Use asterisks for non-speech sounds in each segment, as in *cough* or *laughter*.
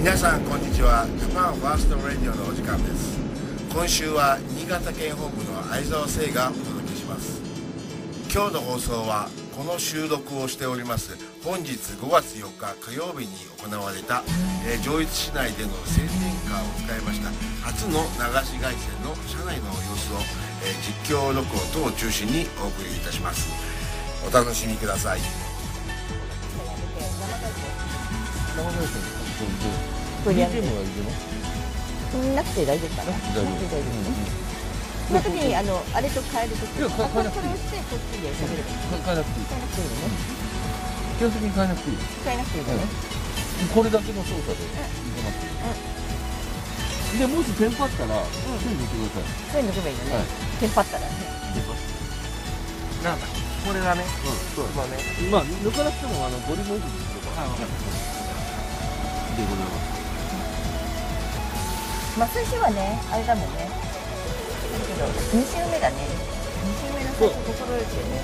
皆さんこんにちは。ジャパンファーストラディオのお時間です。今週は新潟県本部の相沢聖がお届けします。今日の放送はこの収録をしております。本日5月4日火曜日に行われた、えー上越市内での宣伝カーを使いました。初の流し街宣の車内の様子を、えー実況録音等を中心にお送りいたします。お楽しみください。生配信これやるなくて大丈夫かな。大丈夫。その時にあのあれと変えるとき。いや変えなくていい。これ押してこっちで喋ればいい。変えなくていい変えなくていいのね。基本的に変えなくていい変えなくていい。のね。これだけの操作でいけます。でもしテンパったら手に抜いてください。そういうの抜けばいいのはい。ね。テンパったらね。なんだ。これがねうんそう。まあね。まあ抜かなくてもあのボリューム維持すればでございますまあ最初はねあれだもんね。だけど二週目だね。二週目の最初心得てね。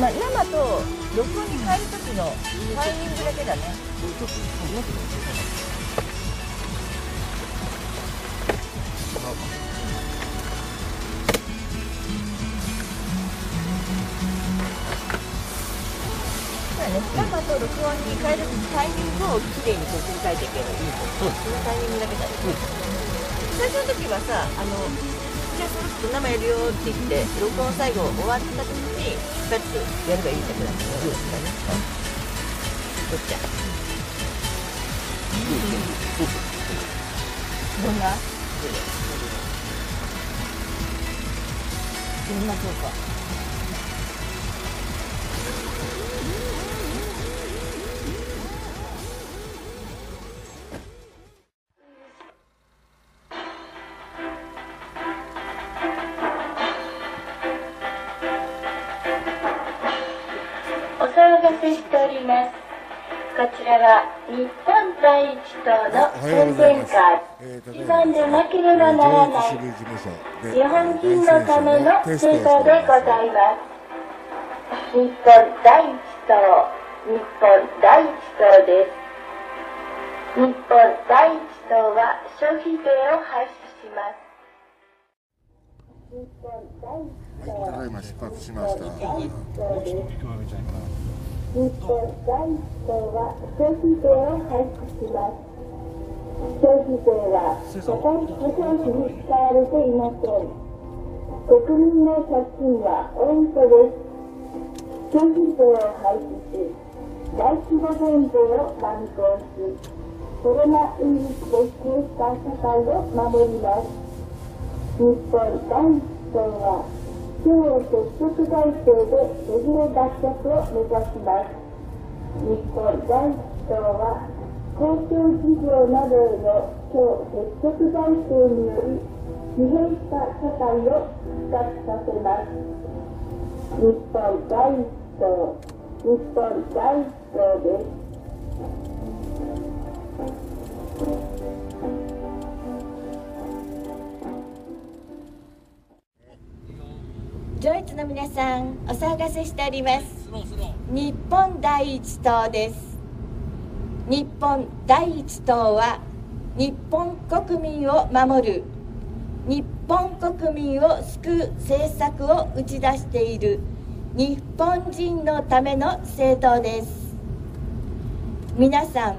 まあ生と録音に変える時のタイミングだけだね。うまだね。生と録音に変えるタイミングをきれいにこう切り替えていけばいい。そうそのタイミングだけだね。最初の時はさ、あの、じゃあそろそろ生やるよって言って、録音最後終わった時に、パッとやればいいだけだからね。どっちゃどんな？どんなそうります。こちらは日本第一党の宣伝会。一番でなければならない日本人のための制度でございます。日本第一党、日本第一党です。日本第一党は消費税を廃止します。日本第一党ただいま出発しました日本第一党は消費税を廃止します。消費税は私保障費に使われていません。国民の借金は多いとです。消費税を廃止し、大規模減税を断行し、コロナウイルスで疲弊した社会を守ります。日本第一党は超積極財政でデフレ脱却を目指します。日本第一党は公共事業などへの超積極財政により疲弊した社会を復活させます。日本第一党、日本第一党です。ドイツの皆さん、お騒がせしております。日本第一党です。日本第一党は日本国民を守る。日本国民を救う政策を打ち出している。日本人のための政党です。皆さん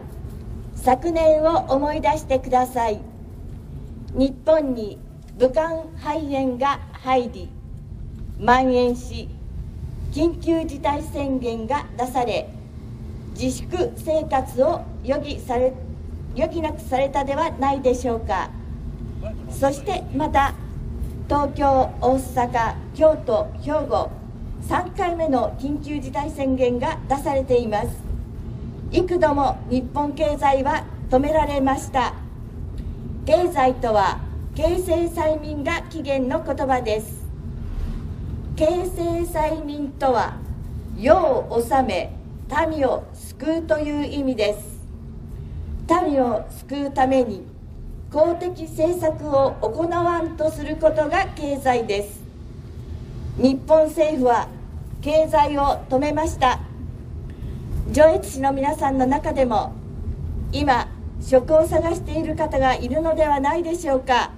昨年を思い出してください。日本に武漢肺炎が入り蔓延し緊急事態宣言が出され自粛生活を余儀され余儀なくされたではないでしょうか。そしてまた東京大阪京都兵庫3回目の緊急事態宣言が出されています。幾度も日本経済は止められました。経済とは経済催眠が起源の言葉です。経済催眠とは世を治め民を救うという意味です。民を救うために公的政策を行わんとすることが経済です。日本政府は経済を止めました。上越市の皆さんの中でも今職を探している方がいるのではないでしょうか。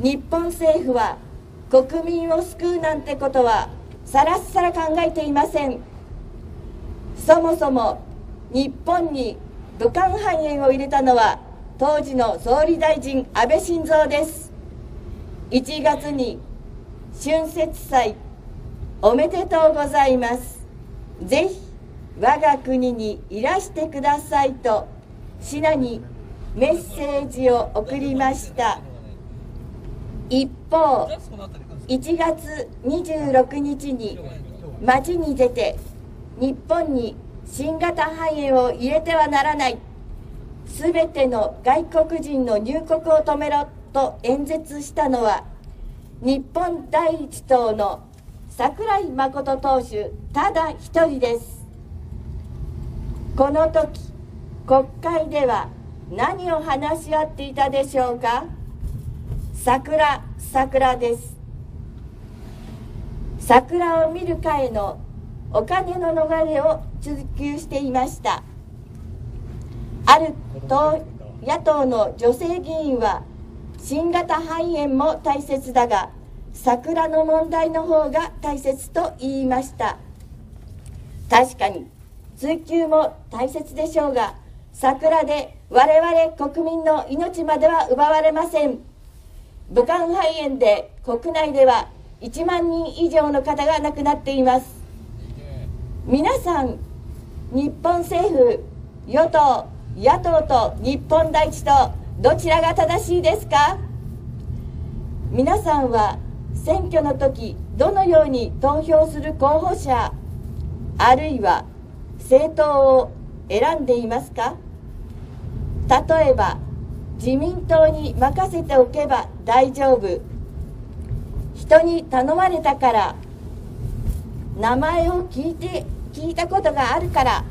日本政府は国民を救うなんてことはさらっさら考えていません。そもそも日本に武漢肺炎を入れたのは当時の総理大臣安倍晋三です。1月に春節祭おめでとうございます。ぜひ我が国にいらしてくださいと品にメッセージを送りました。一方1月26日に街に出て日本に新型肺炎を入れてはならない。すべての外国人の入国を止めろと演説したのは日本第一党の櫻井誠党首ただ一人です。この時国会では何を話し合っていたでしょうか？桜桜です。桜を見る会のお金の逃れを追求していました。ある党野党の女性議員は新型肺炎も大切だが桜の問題の方が大切と言いました確かに追求も大切でしょうが桜で我々国民の命までは奪われません武漢肺炎で国内では1万人以上の方が亡くなっています。皆さん日本政府与党野党と日本第一とどちらが正しいですか？皆さんは選挙の時どのように投票する候補者あるいは政党を選んでいますか？例えば自民党に任せておけば大丈夫。人に頼まれたから名前を聞いて聞いたことがあるから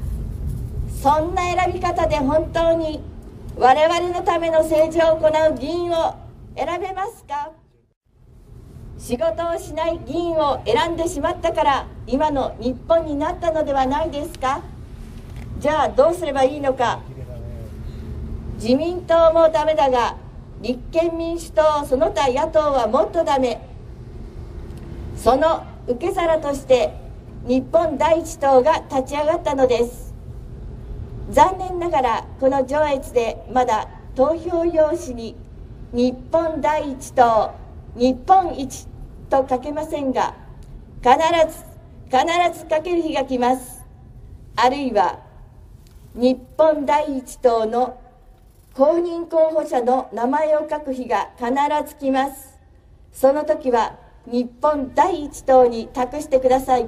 そんな選び方で本当に我々のための政治を行う議員を選べますか？仕事をしない議員を選んでしまったから今の日本になったのではないですか？じゃあどうすればいいのか？自民党もダメだが立憲民主党その他野党はもっとダメ。その受け皿として日本第一党が立ち上がったのです。残念ながらこの上越でまだ投票用紙に日本第一党日本一と書けませんが必ず必ず書ける日が来ます。あるいは日本第一党の公認候補者の名前を書く日が必ず来ます。その時は日本第一党に託してください。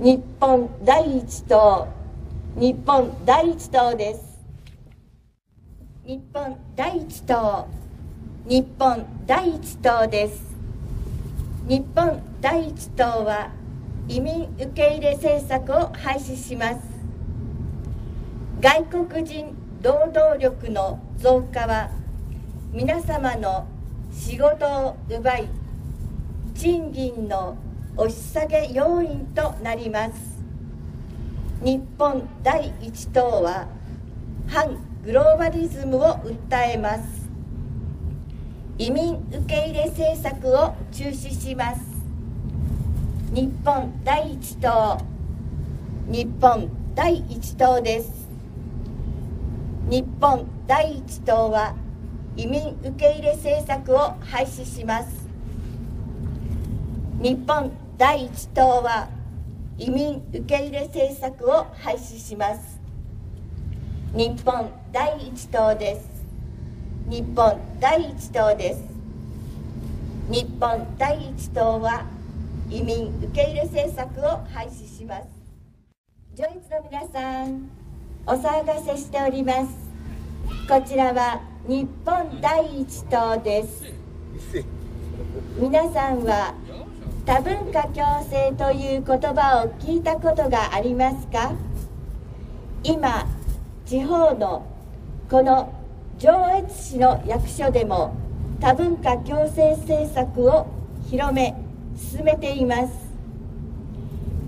日本第一党日本第一党です。日本第一党日本第一党です。日本第一党は移民受け入れ政策を廃止します。外国人労働力の増加は皆様の仕事を奪い賃金の押し下げ要因となります。日本第一党は反グローバリズムを訴えます。移民受け入れ政策を中止します。日本第一党日本第一党です。日本第一党は移民受け入れ政策を廃止します。日本第一党は移民受け入れ政策を廃止します。日本第一党です。日本第一党です。日本第一党は移民受け入れ政策を廃止します。上越の皆さんお騒がせしております。こちらは日本第一党です。皆さん。は多文化共生という言葉を聞いたことがありますか？今地方のこの上越市の役所でも多文化共生政策を広め進めています。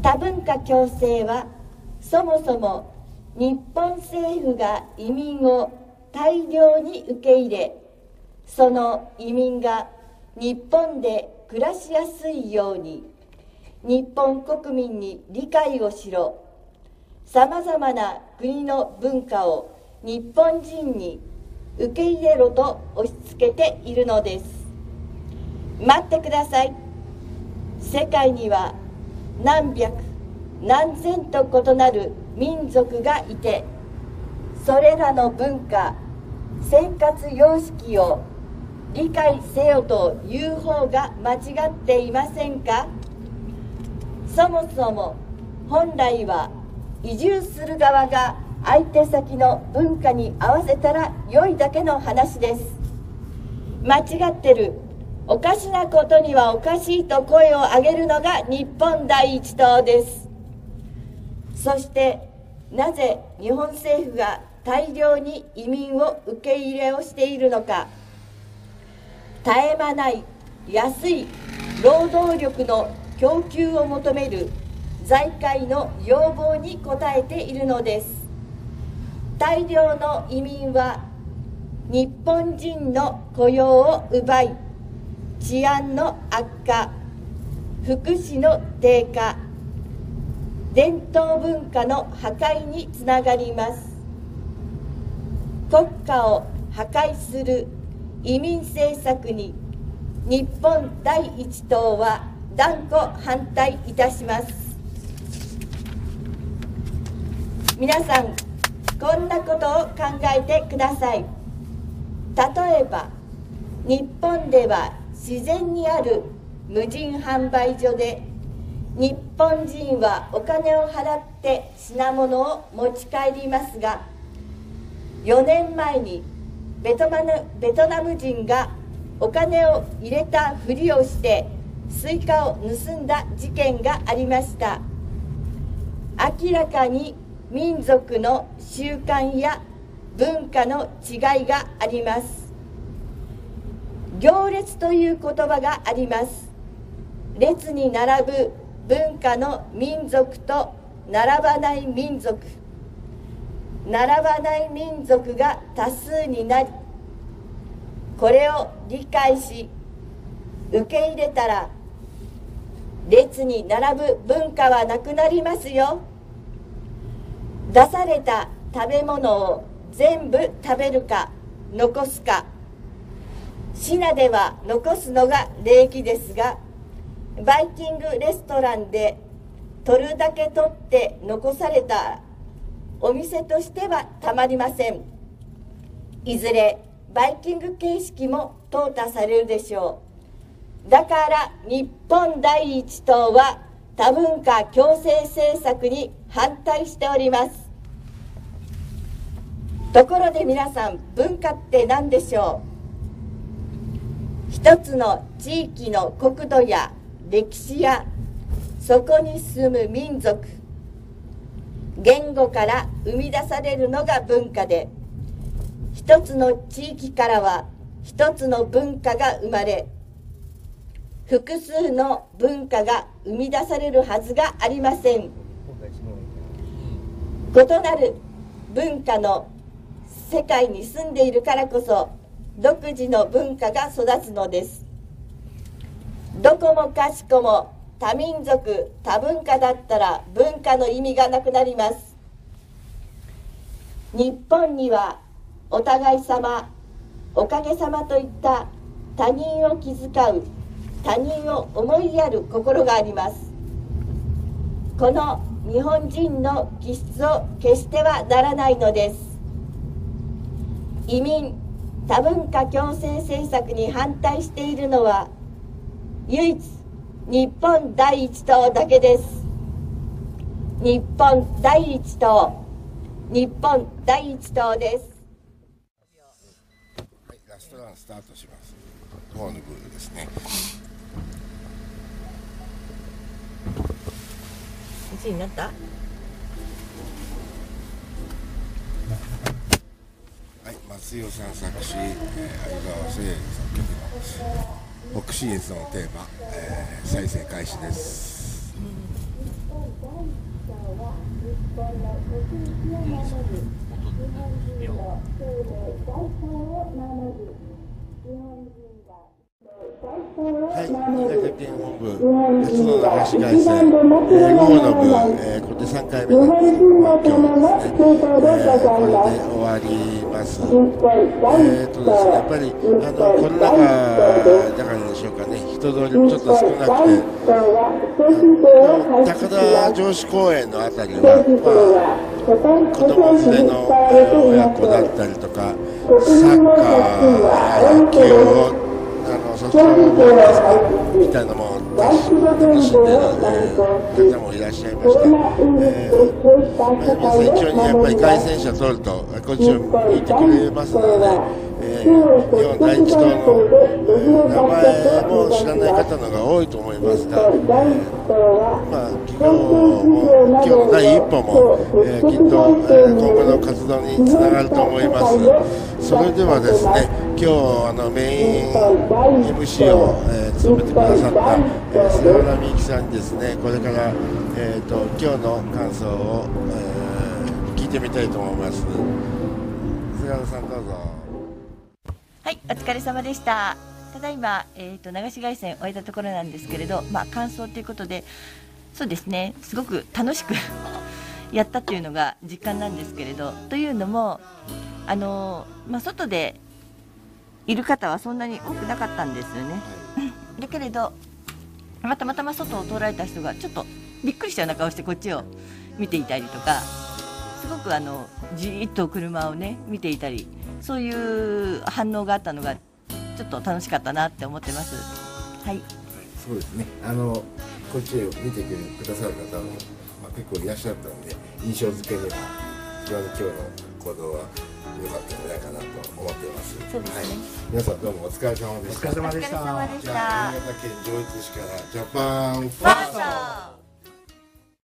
多文化共生はそもそも日本政府が移民を大量に受け入れその移民が日本で暮らしやすいように。日本国民に理解をしろ。さまざまな国の文化を日本人に受け入れろと押し付けているのです。待ってください。世界には何百何千と異なる民族がいてそれらの文化生活様式を理解せよという方が間違っていませんか？そもそも本来は移住する側が相手先の文化に合わせたら良いだけの話です。間違ってるおかしなことにはおかしいと声を上げるのが日本第一党です。そしてなぜ日本政府が大量に移民を受け入れをしているのか？絶え間ない安い労働力の供給を求める財界の要望に応えているのです。大量の移民は日本人の雇用を奪い治安の悪化福祉の低下伝統文化の破壊につながります。国家を破壊する移民政策に日本第一党は断固反対いたします。皆さんこんなことを考えてください。例えば日本では自然にある無人販売所で日本人はお金を払って品物を持ち帰りますが4年前にベトナムベトナム人がお金を入れたふりをしてスイカを盗んだ事件がありました。明らかに民族の習慣や文化の違いがあります。行列という言葉があります。列に並ぶ文化の民族と並ばない民族。並ばない民族が多数になりこれを理解し受け入れたら列に並ぶ文化はなくなりますよ。出された食べ物を全部食べるか残すか品では残すのが礼儀ですがバイキングレストランで取るだけ取って残されたお店としてはたまりません。いずれバイキング形式も淘汰されるでしょう。だから日本第一党は多文化共生政策に反対しております。ところで皆さん文化って何でしょう？一つの地域の国土や歴史やそこに住む民族言語から生み出されるのが文化で一つの地域からは一つの文化が生まれ複数の文化が生み出されるはずがありません。異なる文化の世界に住んでいるからこそ独自の文化が育つのです。どこもかしこも多民族多文化だったら文化の意味がなくなります。日本にはお互い様おかげさまといった他人を気遣う他人を思いやる心があります。この日本人の気質を決してはならないのです。移民多文化共生政策に反対しているのは唯一日本第一党だけです。日本第一党。日本第一党です。はいラストランスタートします。ホーヌブルですね。1位になった？はい松代さん作詞、えー、相川聖作曲の北信越のテーマ、えー、再生開始です。日本はい、新財産を守る潟県本部鉄道の橋回線、えー、午後の部、えー、これで3回目の日本人のための今日ですね、えー、これで。終わります。日本第えーとですね、やっぱりあのコロナ禍だからでしょうかね、人通りもちょっと少なくて、高田城址公園のあたりは、まあ、子供連れの親子だったりとか、サッカー野球をのトボールですかみたいなのも楽し楽しんでる、えー方もいらっしゃいました。えーまあ一応にやっぱり凱旋者取るとこっちを見てくれますので、えー、日本第一党の、えー名前も知らない方のが多いと思いますが、えーまあ、今日も今日の第一歩も、えーきっと、えー今後の活動につながると思います。それではですね、今日あのメイン MC を、えー務めてくださった、えー菅原美幸さんにですね、これから、えー、と今日の感想を、えー聞いてみたいと思います。菅原さんどうぞ。はい、お疲れ様でした。ただいま、えっ、と、流し外線終えたところなんですけれど、まあ、感想ということで、そうですね、すごく楽しく *laughs* やったっていうのが実感なんですけれど、というのも、あのまあ、外でいる方はそんなに多くなかったんですよね。だけれど、まあたまたま外を通られた人がちょっとびっくりしたような顔してこっちを見ていたりとか、すごくあのじーっと車をね見ていたりそういう反応があったのがちょっと楽しかったなって思ってますはいそうですね。あのこっちを見てくださる方も、まあ、結構いらっしゃったので印象付けには非常に今日の行動は良かったんじゃないかなと思っています。そうですねはい、皆さんどうもお疲れ様でした。お疲れ様でしたじゃあた新潟県上越市からジャパンフファースト